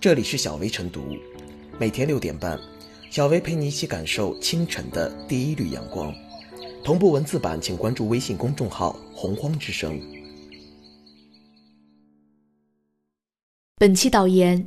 这里是小薇晨读，每天六点半，小薇陪你一起感受清晨的第一缕阳光。同步文字版，请关注微信公众号“洪荒之声”。本期导言：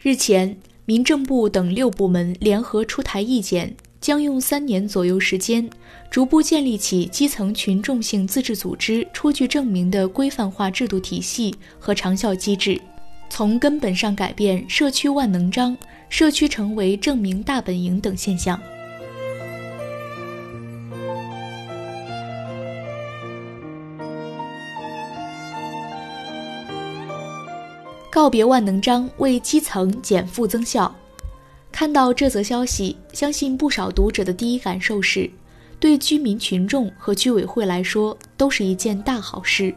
日前，民政部等六部门联合出台意见，将用三年左右时间，逐步建立起基层群众性自治组织出具证明的规范化制度体系和长效机制。从根本上改变社区万能章、社区成为证明大本营等现象。告别万能章，为基层减负增效。看到这则消息，相信不少读者的第一感受是，对居民群众和居委会来说，都是一件大好事。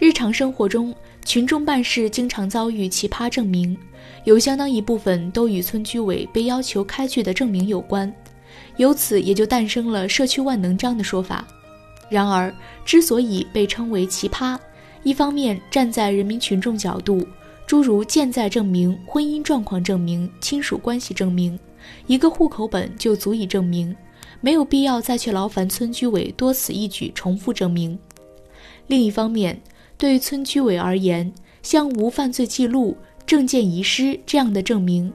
日常生活中，群众办事经常遭遇奇葩证明，有相当一部分都与村居委被要求开具的证明有关，由此也就诞生了“社区万能章”的说法。然而，之所以被称为奇葩，一方面站在人民群众角度，诸如健在证明、婚姻状况证明、亲属关系证明，一个户口本就足以证明，没有必要再去劳烦村居委多此一举重复证明；另一方面，对村居委而言，像无犯罪记录、证件遗失这样的证明，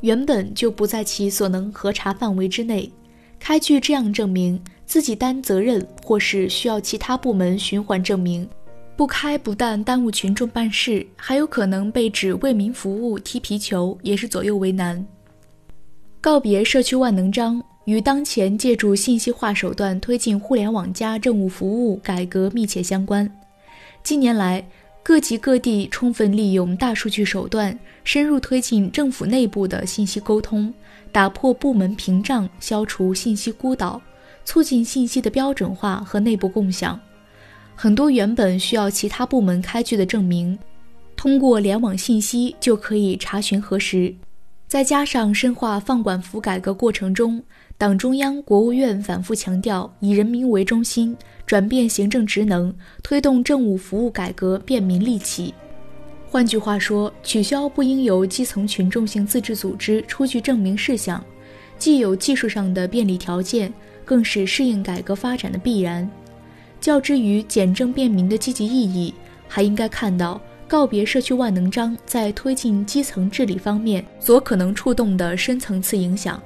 原本就不在其所能核查范围之内。开具这样证明，自己担责任，或是需要其他部门循环证明，不开不但耽误群众办事，还有可能被指为民服务、踢皮球，也是左右为难。告别社区万能章，与当前借助信息化手段推进互联网加政务服务改革密切相关。近年来，各级各地充分利用大数据手段，深入推进政府内部的信息沟通，打破部门屏障，消除信息孤岛，促进信息的标准化和内部共享。很多原本需要其他部门开具的证明，通过联网信息就可以查询核实。再加上深化放管服改革过程中，党中央、国务院反复强调以人民为中心。转变行政职能，推动政务服务改革便民利企。换句话说，取消不应由基层群众性自治组织出具证明事项，既有技术上的便利条件，更是适应改革发展的必然。较之于简政便民的积极意义，还应该看到告别社区万能章在推进基层治理方面所可能触动的深层次影响。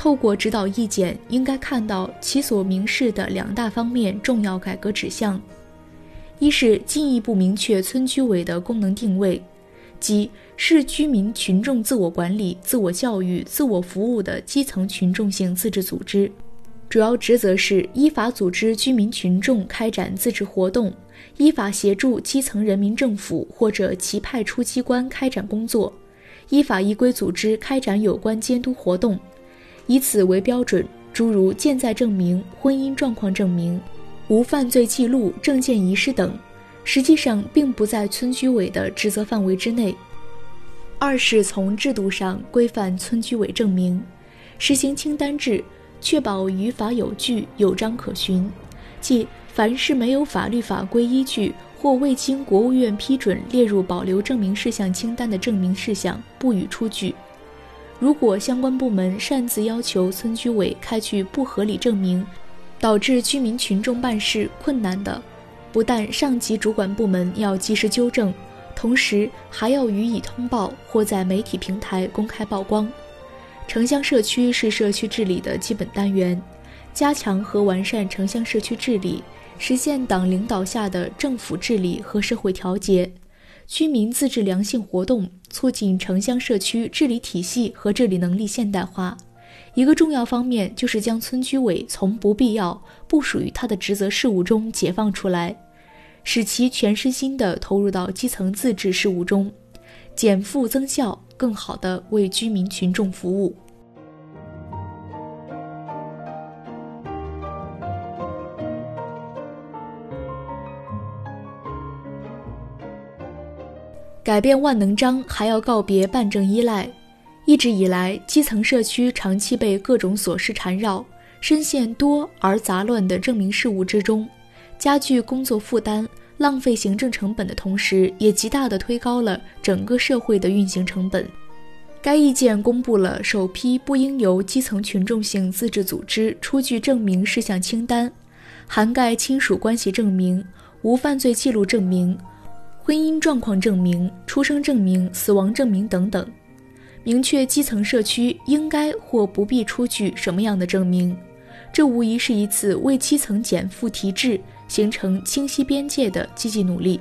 透过指导意见，应该看到其所明示的两大方面重要改革指向：一是进一步明确村居委的功能定位，即是居民群众自我管理、自我教育、自我服务的基层群众性自治组织，主要职责是依法组织居民群众开展自治活动，依法协助基层人民政府或者其派出机关开展工作，依法依规组织开展有关监督活动。以此为标准，诸如健在证明、婚姻状况证明、无犯罪记录、证件遗失等，实际上并不在村居委的职责范围之内。二是从制度上规范村居委证明，实行清单制，确保于法有据、有章可循，即凡是没有法律法规依据或未经国务院批准列入保留证明事项清单的证明事项，不予出具。如果相关部门擅自要求村居委开具不合理证明，导致居民群众办事困难的，不但上级主管部门要及时纠正，同时还要予以通报或在媒体平台公开曝光。城乡社区是社区治理的基本单元，加强和完善城乡社区治理，实现党领导下的政府治理和社会调节。居民自治良性活动，促进城乡社区治理体系和治理能力现代化。一个重要方面就是将村居委从不必要、不属于他的职责事务中解放出来，使其全身心地投入到基层自治事务中，减负增效，更好地为居民群众服务。改变万能章，还要告别办证依赖。一直以来，基层社区长期被各种琐事缠绕，深陷多而杂乱的证明事务之中，加剧工作负担，浪费行政成本的同时，也极大地推高了整个社会的运行成本。该意见公布了首批不应由基层群众性自治组织出具证明事项清单，涵盖亲属关系证明、无犯罪记录证明、婚姻状况证明、出生证明、死亡证明等等，明确基层社区应该或不必出具什么样的证明。这无疑是一次为基层减负提质、形成清晰边界的积极努力。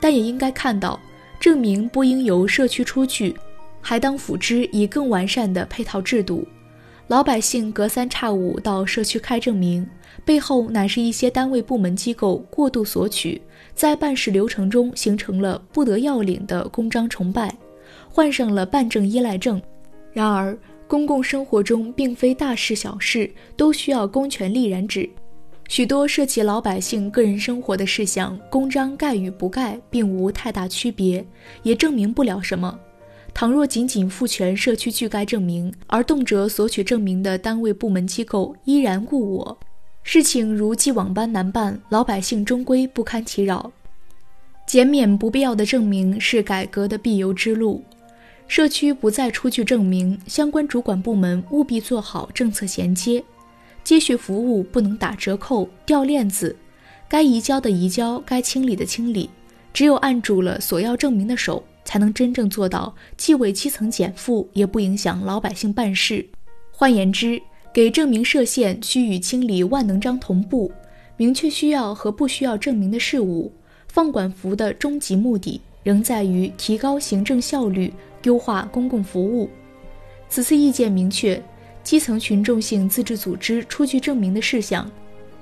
但也应该看到，证明不应由社区出具。还当辅之以更完善的配套制度，老百姓隔三差五到社区开证明，背后乃是一些单位部门机构过度索取，在办事流程中形成了不得要领的公章崇拜，患上了办证依赖症。然而，公共生活中并非大事小事都需要公权力染指，许多涉及老百姓个人生活的事项，公章盖与不盖并无太大区别，也证明不了什么。倘若仅仅赋权社区拒该证明，而动辄索取证明的单位部门机构依然故我，事情如既往般难办，老百姓终归不堪其扰。减免不必要的证明是改革的必由之路。社区不再出具证明，相关主管部门务必做好政策衔接，接续服务不能打折扣、掉链子，该移交的移交，该清理的清理。只有按住了索要证明的手。才能真正做到既为基层减负，也不影响老百姓办事。换言之，给证明设限需与清理万能章同步，明确需要和不需要证明的事物。放管服的终极目的仍在于提高行政效率，优化公共服务。此次意见明确，基层群众性自治组织出具证明的事项，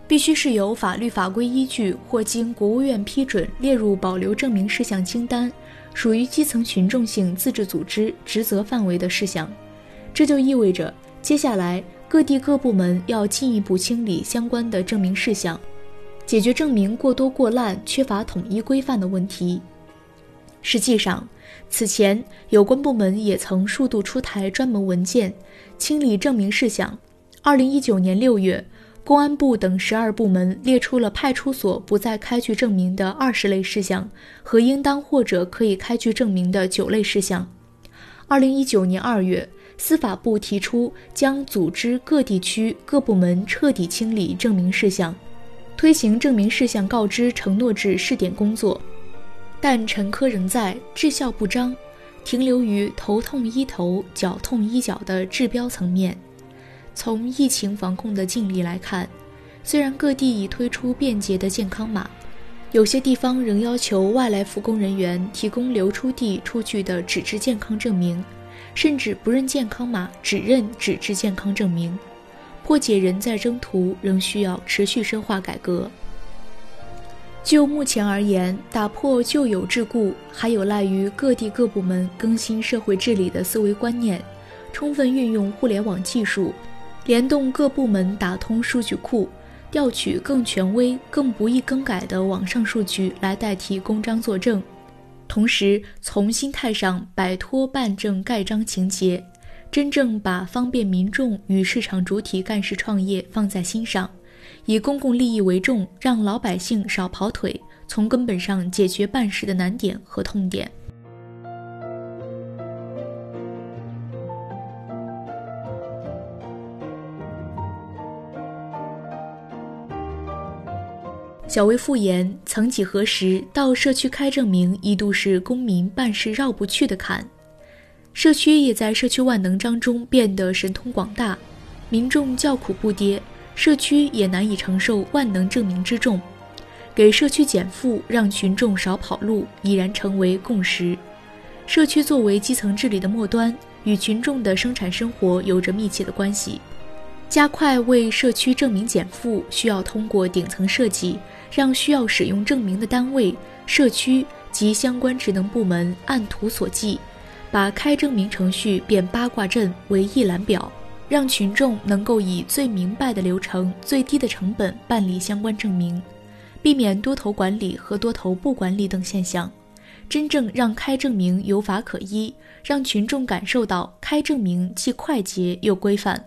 必须是由法律法规依据或经国务院批准列入保留证明事项清单。属于基层群众性自治组织职责范围的事项，这就意味着接下来各地各部门要进一步清理相关的证明事项，解决证明过多过滥、缺乏统一规范的问题。实际上，此前有关部门也曾数度出台专门文件清理证明事项。二零一九年六月。公安部等十二部门列出了派出所不再开具证明的二十类事项和应当或者可以开具证明的九类事项。二零一九年二月，司法部提出将组织各地区各部门彻底清理证明事项，推行证明事项告知承诺制试点工作，但陈疴仍在，治效不彰，停留于头痛医头、脚痛医脚的治标层面。从疫情防控的尽力来看，虽然各地已推出便捷的健康码，有些地方仍要求外来复工人员提供流出地出具的纸质健康证明，甚至不认健康码，只认纸质健康证明。破解人在征途仍需要持续深化改革。就目前而言，打破旧有桎梏，还有赖于各地各部门更新社会治理的思维观念，充分运用互联网技术。联动各部门，打通数据库，调取更权威、更不易更改的网上数据来代替公章作证，同时从心态上摆脱办证盖章情节，真正把方便民众与市场主体干事创业放在心上，以公共利益为重，让老百姓少跑腿，从根本上解决办事的难点和痛点。小薇复言，曾几何时，到社区开证明一度是公民办事绕不去的坎。社区也在社区万能章中变得神通广大，民众叫苦不迭，社区也难以承受万能证明之重。给社区减负，让群众少跑路，已然成为共识。社区作为基层治理的末端，与群众的生产生活有着密切的关系。加快为社区证明减负，需要通过顶层设计。让需要使用证明的单位、社区及相关职能部门按图索骥，把开证明程序变八卦阵为一览表，让群众能够以最明白的流程、最低的成本办理相关证明，避免多头管理和多头不管理等现象，真正让开证明有法可依，让群众感受到开证明既快捷又规范。